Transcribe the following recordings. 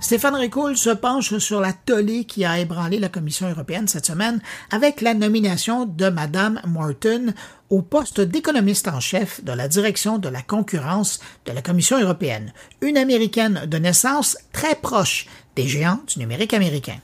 Stéphane Ricoul se penche sur la tollée qui a ébranlé la Commission européenne cette semaine avec la nomination de Madame Morton au poste d'économiste en chef de la direction de la concurrence de la Commission européenne, une américaine de naissance très proche des géants du numérique américain.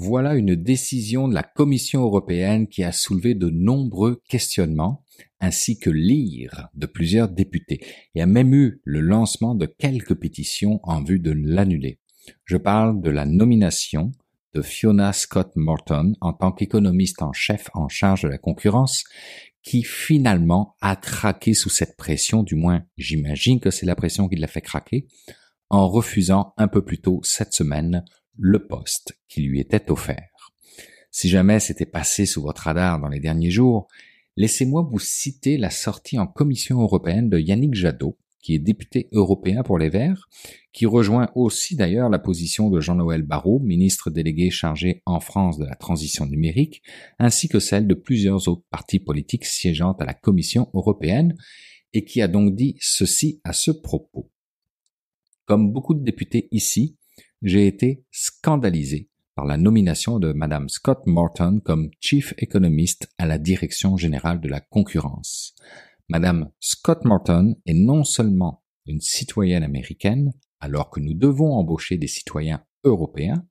Voilà une décision de la Commission européenne qui a soulevé de nombreux questionnements ainsi que l'ire de plusieurs députés et a même eu le lancement de quelques pétitions en vue de l'annuler. Je parle de la nomination de Fiona Scott Morton en tant qu'économiste en chef en charge de la concurrence qui finalement a craqué sous cette pression, du moins j'imagine que c'est la pression qui l'a fait craquer, en refusant un peu plus tôt cette semaine le poste qui lui était offert. Si jamais c'était passé sous votre radar dans les derniers jours, Laissez-moi vous citer la sortie en Commission européenne de Yannick Jadot, qui est député européen pour les Verts, qui rejoint aussi d'ailleurs la position de Jean-Noël Barrot, ministre délégué chargé en France de la transition numérique, ainsi que celle de plusieurs autres partis politiques siégeant à la Commission européenne, et qui a donc dit ceci à ce propos. Comme beaucoup de députés ici, j'ai été scandalisé par la nomination de Madame Scott Morton comme Chief Economist à la Direction générale de la concurrence. Madame Scott Morton est non seulement une citoyenne américaine, alors que nous devons embaucher des citoyens européens,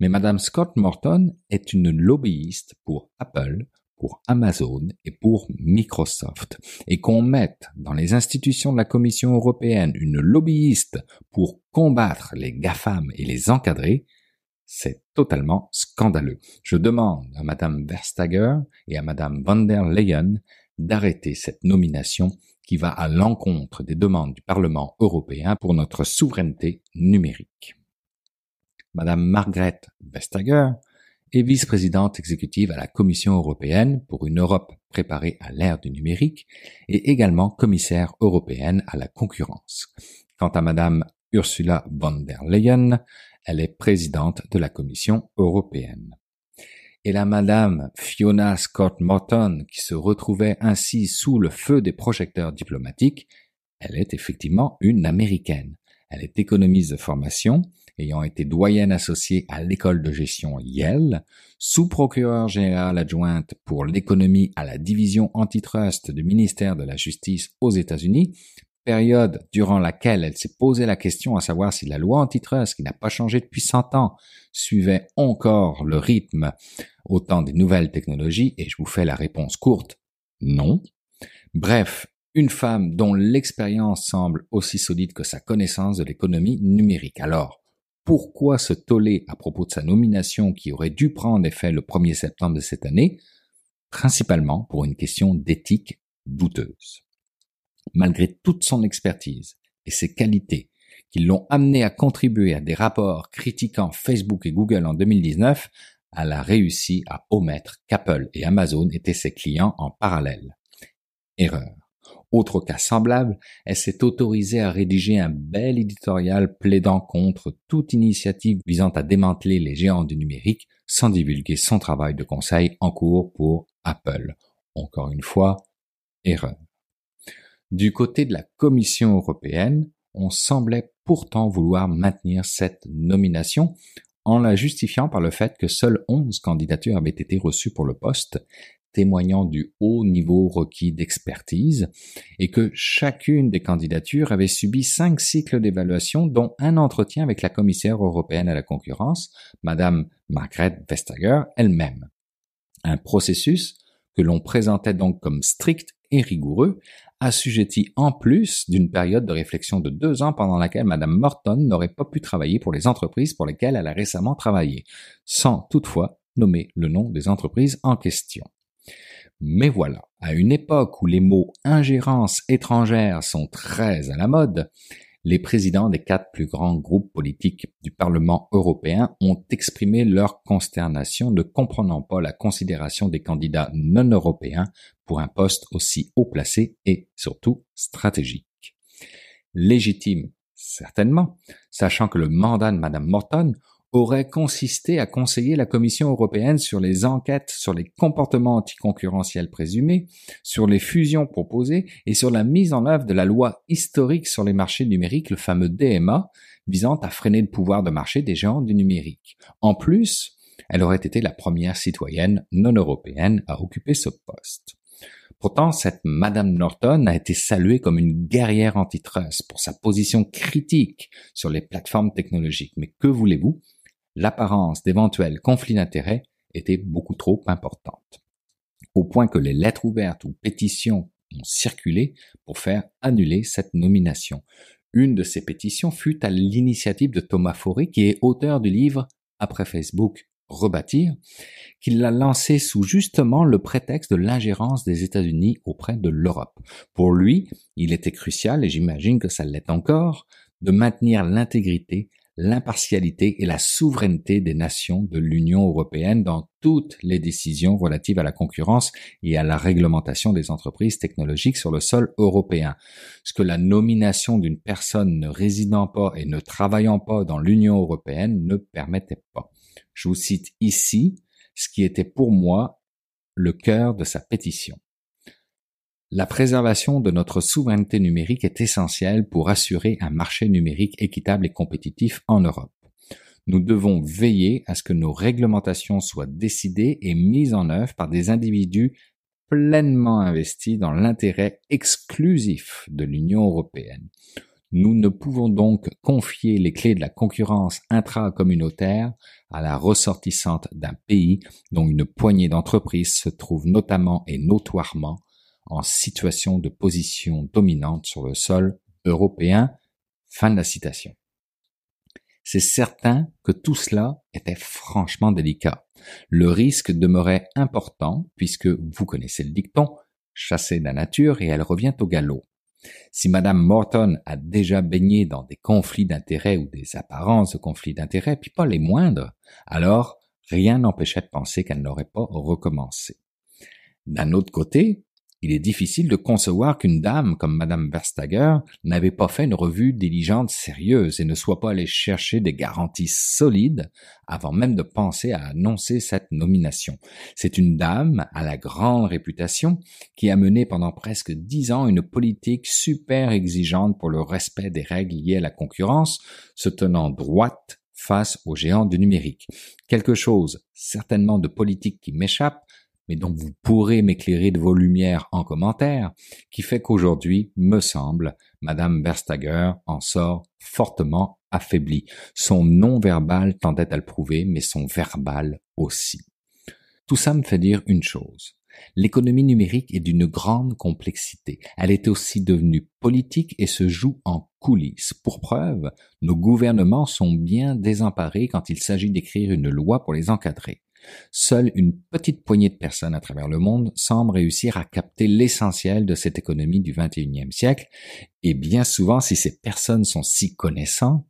mais Madame Scott Morton est une lobbyiste pour Apple, pour Amazon et pour Microsoft. Et qu'on mette dans les institutions de la Commission européenne une lobbyiste pour combattre les GAFAM et les encadrer, c'est totalement scandaleux. Je demande à Madame Verstager et à Madame van der Leyen d'arrêter cette nomination qui va à l'encontre des demandes du Parlement européen pour notre souveraineté numérique. Madame Margaret Vestager est vice-présidente exécutive à la Commission européenne pour une Europe préparée à l'ère du numérique et également commissaire européenne à la concurrence. Quant à Madame Ursula von der Leyen, elle est présidente de la Commission européenne. Et la madame Fiona Scott Morton, qui se retrouvait ainsi sous le feu des projecteurs diplomatiques, elle est effectivement une américaine. Elle est économiste de formation, ayant été doyenne associée à l'école de gestion Yale, sous-procureure générale adjointe pour l'économie à la division antitrust du ministère de la Justice aux États-Unis, période durant laquelle elle s'est posé la question à savoir si la loi antitrust, qui n'a pas changé depuis 100 ans, suivait encore le rythme au temps des nouvelles technologies, et je vous fais la réponse courte, non. Bref, une femme dont l'expérience semble aussi solide que sa connaissance de l'économie numérique. Alors, pourquoi se toller à propos de sa nomination qui aurait dû prendre effet le 1er septembre de cette année Principalement pour une question d'éthique douteuse malgré toute son expertise et ses qualités qui l'ont amené à contribuer à des rapports critiquant Facebook et Google en 2019, elle a réussi à omettre qu'Apple et Amazon étaient ses clients en parallèle. Erreur. Autre cas semblable, elle s'est autorisée à rédiger un bel éditorial plaidant contre toute initiative visant à démanteler les géants du numérique sans divulguer son travail de conseil en cours pour Apple. Encore une fois, erreur. Du côté de la Commission européenne, on semblait pourtant vouloir maintenir cette nomination en la justifiant par le fait que seules 11 candidatures avaient été reçues pour le poste, témoignant du haut niveau requis d'expertise, et que chacune des candidatures avait subi cinq cycles d'évaluation, dont un entretien avec la commissaire européenne à la concurrence, Madame Margrethe Vestager elle-même. Un processus que l'on présentait donc comme strict et rigoureux, assujetti en plus d'une période de réflexion de deux ans pendant laquelle Madame Morton n'aurait pas pu travailler pour les entreprises pour lesquelles elle a récemment travaillé, sans toutefois nommer le nom des entreprises en question. Mais voilà, à une époque où les mots ingérence étrangère sont très à la mode, les présidents des quatre plus grands groupes politiques du Parlement européen ont exprimé leur consternation ne comprenant pas la considération des candidats non européens pour un poste aussi haut placé et surtout stratégique. Légitime, certainement, sachant que le mandat de Madame Morton aurait consisté à conseiller la Commission européenne sur les enquêtes sur les comportements anticoncurrentiels présumés, sur les fusions proposées et sur la mise en œuvre de la loi historique sur les marchés numériques, le fameux DMA, visant à freiner le pouvoir de marché des géants du numérique. En plus, elle aurait été la première citoyenne non européenne à occuper ce poste. Pourtant, cette Madame Norton a été saluée comme une guerrière antitrust pour sa position critique sur les plateformes technologiques. Mais que voulez-vous? L'apparence d'éventuels conflits d'intérêts était beaucoup trop importante. Au point que les lettres ouvertes ou pétitions ont circulé pour faire annuler cette nomination. Une de ces pétitions fut à l'initiative de Thomas Fauré, qui est auteur du livre Après Facebook, rebâtir, qu'il l'a lancé sous justement le prétexte de l'ingérence des États-Unis auprès de l'Europe. Pour lui, il était crucial, et j'imagine que ça l'est encore, de maintenir l'intégrité, l'impartialité et la souveraineté des nations de l'Union européenne dans toutes les décisions relatives à la concurrence et à la réglementation des entreprises technologiques sur le sol européen. Ce que la nomination d'une personne ne résidant pas et ne travaillant pas dans l'Union européenne ne permettait pas. Je vous cite ici ce qui était pour moi le cœur de sa pétition. La préservation de notre souveraineté numérique est essentielle pour assurer un marché numérique équitable et compétitif en Europe. Nous devons veiller à ce que nos réglementations soient décidées et mises en œuvre par des individus pleinement investis dans l'intérêt exclusif de l'Union européenne. Nous ne pouvons donc confier les clés de la concurrence intracommunautaire à la ressortissante d'un pays dont une poignée d'entreprises se trouve notamment et notoirement en situation de position dominante sur le sol européen. Fin de la citation. C'est certain que tout cela était franchement délicat. Le risque demeurait important puisque vous connaissez le dicton, chassée de la nature et elle revient au galop. Si Madame Morton a déjà baigné dans des conflits d'intérêts ou des apparences de conflits d'intérêts, puis pas les moindres, alors rien n'empêchait de penser qu'elle n'aurait pas recommencé. D'un autre côté, il est difficile de concevoir qu'une dame comme Madame Verstager n'avait pas fait une revue diligente sérieuse et ne soit pas allée chercher des garanties solides avant même de penser à annoncer cette nomination. C'est une dame à la grande réputation qui a mené pendant presque dix ans une politique super exigeante pour le respect des règles liées à la concurrence, se tenant droite face aux géants du numérique. Quelque chose certainement de politique qui m'échappe, mais dont vous pourrez m'éclairer de vos lumières en commentaire, qui fait qu'aujourd'hui, me semble, Madame Verstager en sort fortement affaiblie. Son non-verbal tendait à le prouver, mais son verbal aussi. Tout ça me fait dire une chose. L'économie numérique est d'une grande complexité. Elle est aussi devenue politique et se joue en coulisses. Pour preuve, nos gouvernements sont bien désemparés quand il s'agit d'écrire une loi pour les encadrer. Seule une petite poignée de personnes à travers le monde semble réussir à capter l'essentiel de cette économie du XXIe siècle, et bien souvent, si ces personnes sont si connaissantes,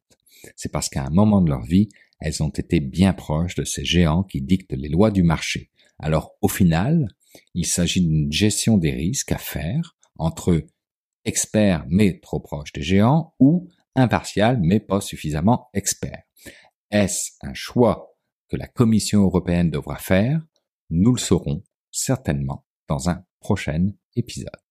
c'est parce qu'à un moment de leur vie, elles ont été bien proches de ces géants qui dictent les lois du marché. Alors, au final, il s'agit d'une gestion des risques à faire entre experts mais trop proches des géants ou impartial mais pas suffisamment experts. Est-ce un choix que la Commission européenne devra faire, nous le saurons certainement dans un prochain épisode.